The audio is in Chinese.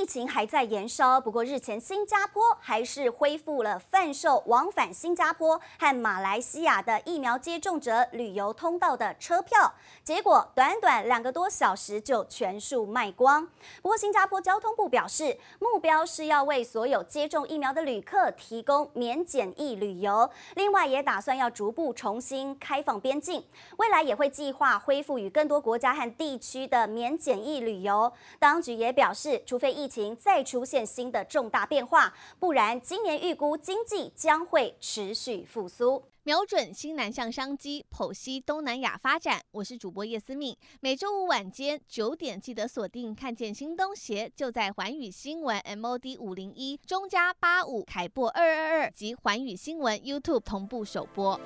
疫情还在延烧，不过日前新加坡还是恢复了贩售往返新加坡和马来西亚的疫苗接种者旅游通道的车票，结果短短两个多小时就全数卖光。不过新加坡交通部表示，目标是要为所有接种疫苗的旅客提供免检疫旅游，另外也打算要逐步重新开放边境，未来也会计划恢复与更多国家和地区的免检疫旅游。当局也表示，除非疫情再出现新的重大变化，不然今年预估经济将会持续复苏。瞄准新南向商机，剖析东南亚发展。我是主播叶思敏，每周五晚间九点记得锁定。看见新东协就在环宇新闻 MOD 五零一中加八五凯擘二二二及环宇新闻 YouTube 同步首播。